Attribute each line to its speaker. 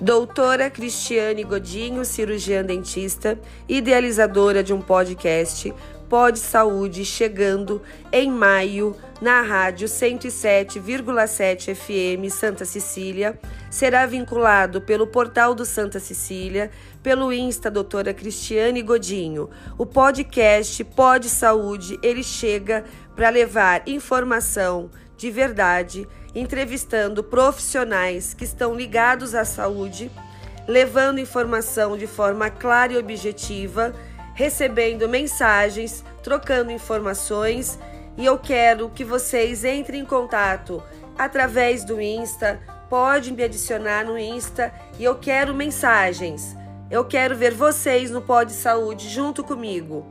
Speaker 1: Doutora Cristiane Godinho, cirurgiã dentista, idealizadora de um podcast Pod Saúde, chegando em maio na rádio 107,7 FM Santa Cecília. Será vinculado pelo portal do Santa Cecília, pelo Insta Doutora Cristiane Godinho. O podcast Pod Saúde, ele chega para levar informação de verdade, entrevistando profissionais que estão ligados à saúde, levando informação de forma clara e objetiva, recebendo mensagens, trocando informações. E eu quero que vocês entrem em contato através do Insta, pode me adicionar no Insta e eu quero mensagens. Eu quero ver vocês no Pod Saúde junto comigo.